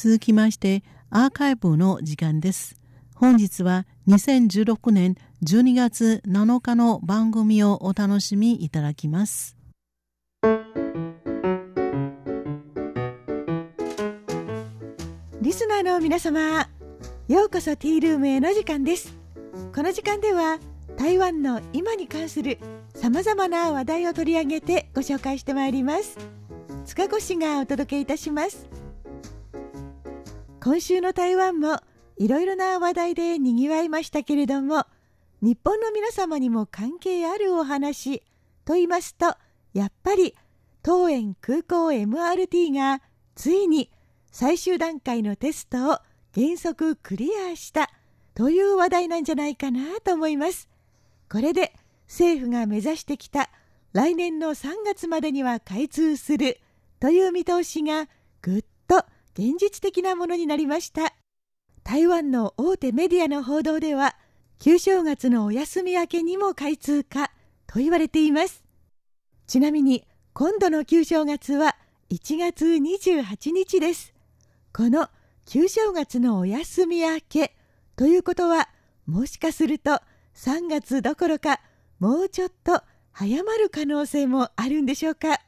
続きましてアーカイブの時間です。本日は2016年12月7日の番組をお楽しみいただきます。リスナーの皆様、ようこそティールームへの時間です。この時間では台湾の今に関するさまざまな話題を取り上げてご紹介してまいります。塚越がお届けいたします。今週の台湾もいろいろな話題でにぎわいましたけれども日本の皆様にも関係あるお話と言いますとやっぱり当園空港 MRT がついに最終段階のテストを原則クリアしたという話題なんじゃないかなと思います。これで政府が目指してきた来年の3月までには開通するという見通しがぐ現実的なものになりました。台湾の大手メディアの報道では旧正月のお休み明けにも開通かと言われています。ちなみに今度の旧正月は1月28日です。この旧正月のお休み明けということはもしかすると3月どころかもうちょっと早まる可能性もあるんでしょうか。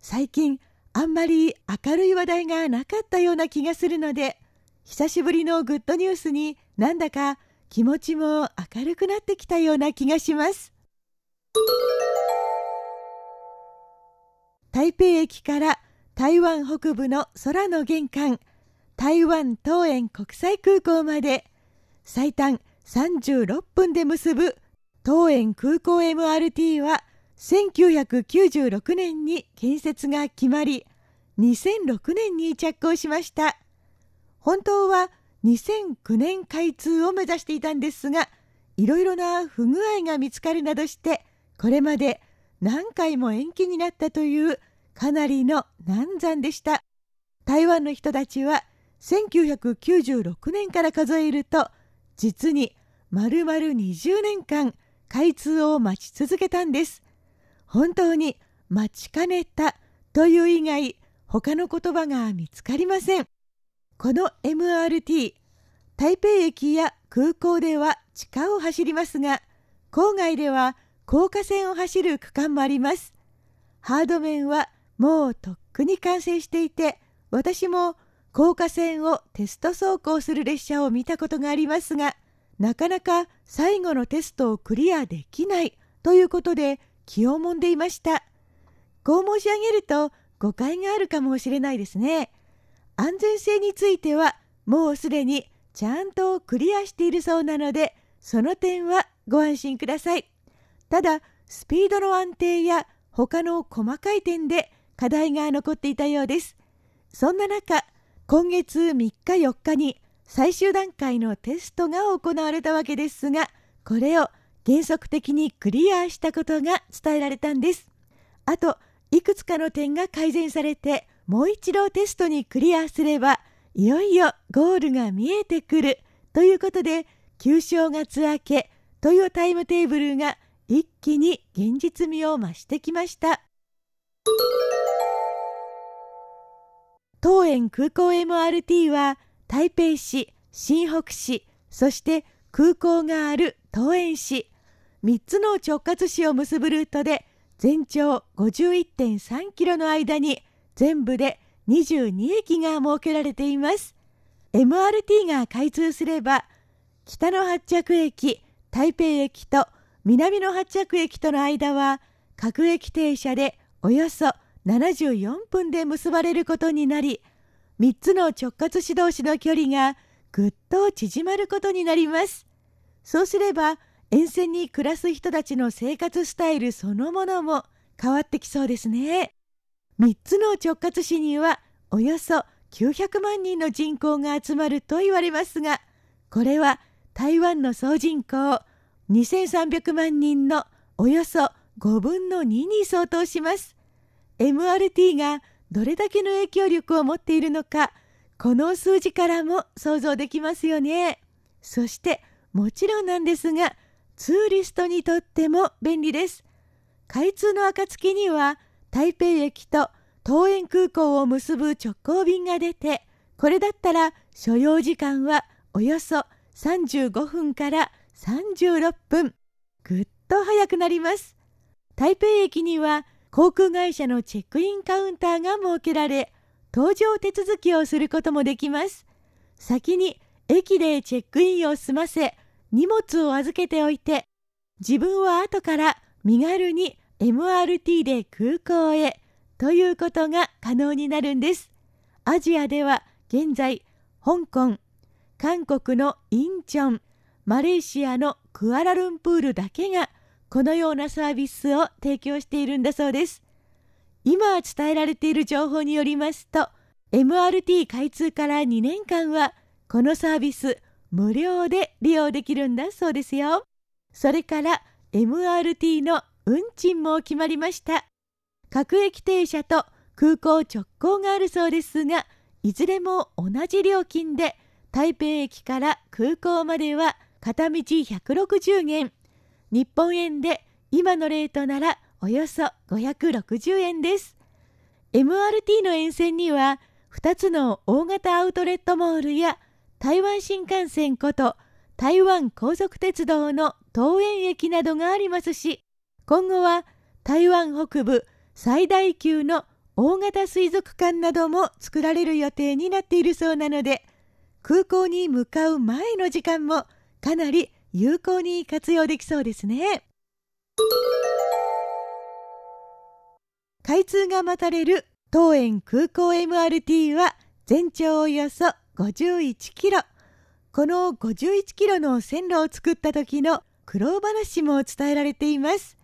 最近あんまり明るい話題がなかったような気がするので久しぶりのグッドニュースになんだか気持ちも明るくなってきたような気がします。台北駅から台湾北部の空の玄関台湾東園国際空港まで最短36分で結ぶ東園空港 MRT は1996年に建設が決まり2006年に着工しました。本当は2009年開通を目指していたんですがいろいろな不具合が見つかるなどしてこれまで何回も延期になったというかなりの難産でした。台湾の人たちは1996年から数えると実に丸々20年間開通を待ち続けたんです。本当に待ちかねたという以外他の言葉が見つかりません。この MRT 台北駅や空港では地下を走りますが郊外では高架線を走る区間もあります。ハード面はもうとっくに完成していて私も高架線をテスト走行する列車を見たことがありますがなかなか最後のテストをクリアできないということで気をもんでいました。こう申し上げると誤解があるかもしれないですね。安全性についてはもうすでにちゃんとクリアしているそうなのでその点はご安心ください。ただスピードの安定や他の細かい点で課題が残っていたようです。そんな中今月3日4日に最終段階のテストが行われたわけですがこれを原則的にクリアしたことが伝えられたんです。あといくつかの点が改善されてもう一度テストにクリアすればいよいよゴールが見えてくるということで旧正月明けというタイムテーブルが一気に現実味を増してきました。当園空港 MRT は台北市新北市そして空港がある桃園市。3つの直轄市を結ぶルートで全長51.3キロの間に全部で22駅が設けられています。MRT が開通すれば北の発着駅台北駅と南の発着駅との間は各駅停車でおよそ74分で結ばれることになり3つの直轄市同士の距離がぐっと縮まることになります。そうすれば沿線に暮らす人たちの生活スタイルそのものも変わってきそうですね。3つの直轄市にはおよそ900万人の人口が集まると言われますがこれは台湾の総人口2300万人のおよそ5分の2に相当します。MRT がどれだけの影響力を持っているのかこの数字からも想像できますよね。そしてもちろんなんですがツーリストにとっても便利です。開通の暁には台北駅と桃園空港を結ぶ直行便が出てこれだったら所要時間はおよそ35分から36分。ぐっと早くなります。台北駅には航空会社のチェックインカウンターが設けられ搭乗手続きをすることもできます。先に駅でチェックインを済ませ荷物を預けておいて自分は後から身軽に MRT で空港へということが可能になるんです。アジアでは現在香港韓国のインチョンマレーシアのクアラルンプールだけがこのようなサービスを提供しているんだそうです。今伝えられている情報によりますと MRT 開通から2年間はこのサービス無料で利用できるんだそうですよ。それから MRT の運賃も決まりました。各駅停車と空港直行があるそうですがいずれも同じ料金で台北駅から空港までは片道160元日本円で今のレートならおよそ560円です。MRT の沿線には2つの大型アウトレットモールや台湾新幹線こと台湾高速鉄道の桃園駅などがありますし今後は台湾北部最大級の大型水族館なども作られる予定になっているそうなので空港に向かう前の時間もかなり有効に活用できそうですね。開通が待たれる当園空港 MRT は全長およそ51キロ。この51キロの線路を作った時の苦労話も伝えられています。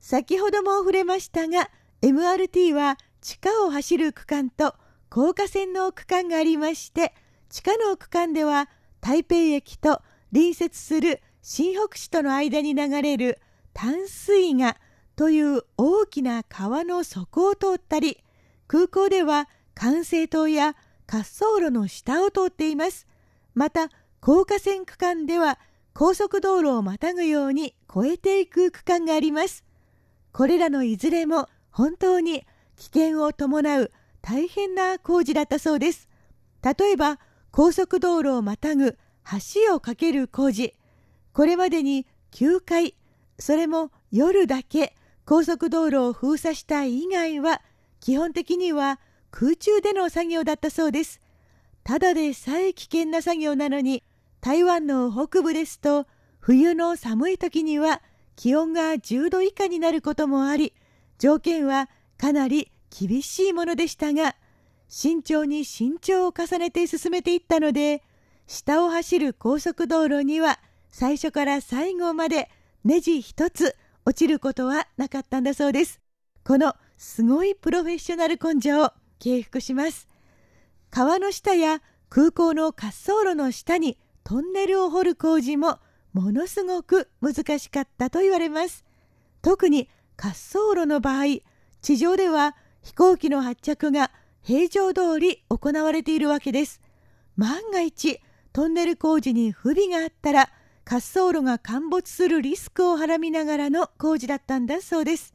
先ほども触れましたが MRT は地下を走る区間と高架線の区間がありまして地下の区間では台北駅と隣接する新北市との間に流れる淡水河という大きな川の底を通ったり空港では管制塔や滑走路の下を通っています。また高架線区間では高速道路をまたぐように越えていく区間があります。これらのいずれも本当に危険を伴う大変な工事だったそうです。例えば高速道路をまたぐ橋を架ける工事。これまでに9回それも夜だけ高速道路を封鎖した以外は基本的には空中での作業だったそうです。ただでさえ危険な作業なのに台湾の北部ですと冬の寒い時には気温が10度以下になることもあり条件はかなり厳しいものでしたが慎重に慎重を重ねて進めていったので下を走る高速道路には最初から最後までネジ一つ落ちることはなかったんだそうです。このすごいプロフェッショナル根性。敬服します川の下や空港の滑走路の下にトンネルを掘る工事もものすごく難しかったと言われます特に滑走路の場合地上では飛行機の発着が平常通り行われているわけです。万が一トンネル工事に不備があったら滑走路が陥没するリスクをはらみながらの工事だったんだそうです。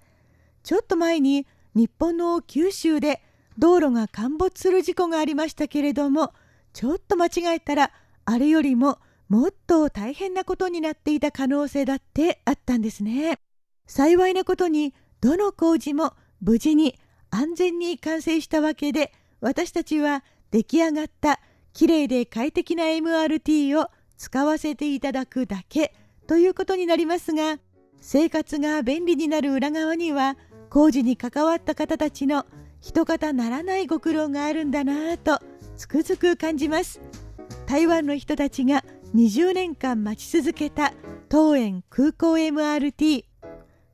ちょっと前に日本の九州で道路が陥没する事故がありましたけれどもちょっと間違えたらあれよりももっと大変なことになっていた可能性だってあったんですね。幸いなことにどの工事も無事に安全に完成したわけで私たちは出来上がったきれいで快適な MRT を使わせていただくだけということになりますが生活が便利になる裏側には工事に関わった方たちの一方ならないご苦労があるんだなぁとつくづく感じます。台湾の人たちが20年間待ち続けた桃園空港 MRT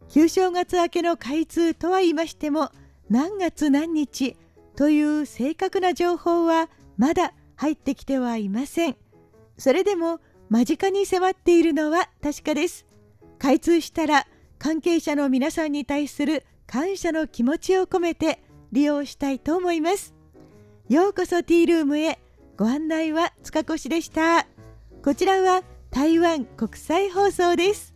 旧正月明けの開通とは言いましても何月何日という正確な情報はまだ入ってきてはいません。それでも間近に迫っているのは確かです。開通したら関係者の皆さんに対する感謝の気持ちを込めて利用したいと思います。ようこそティールームへ。ご案内は塚越でした。こちらは台湾国際放送です。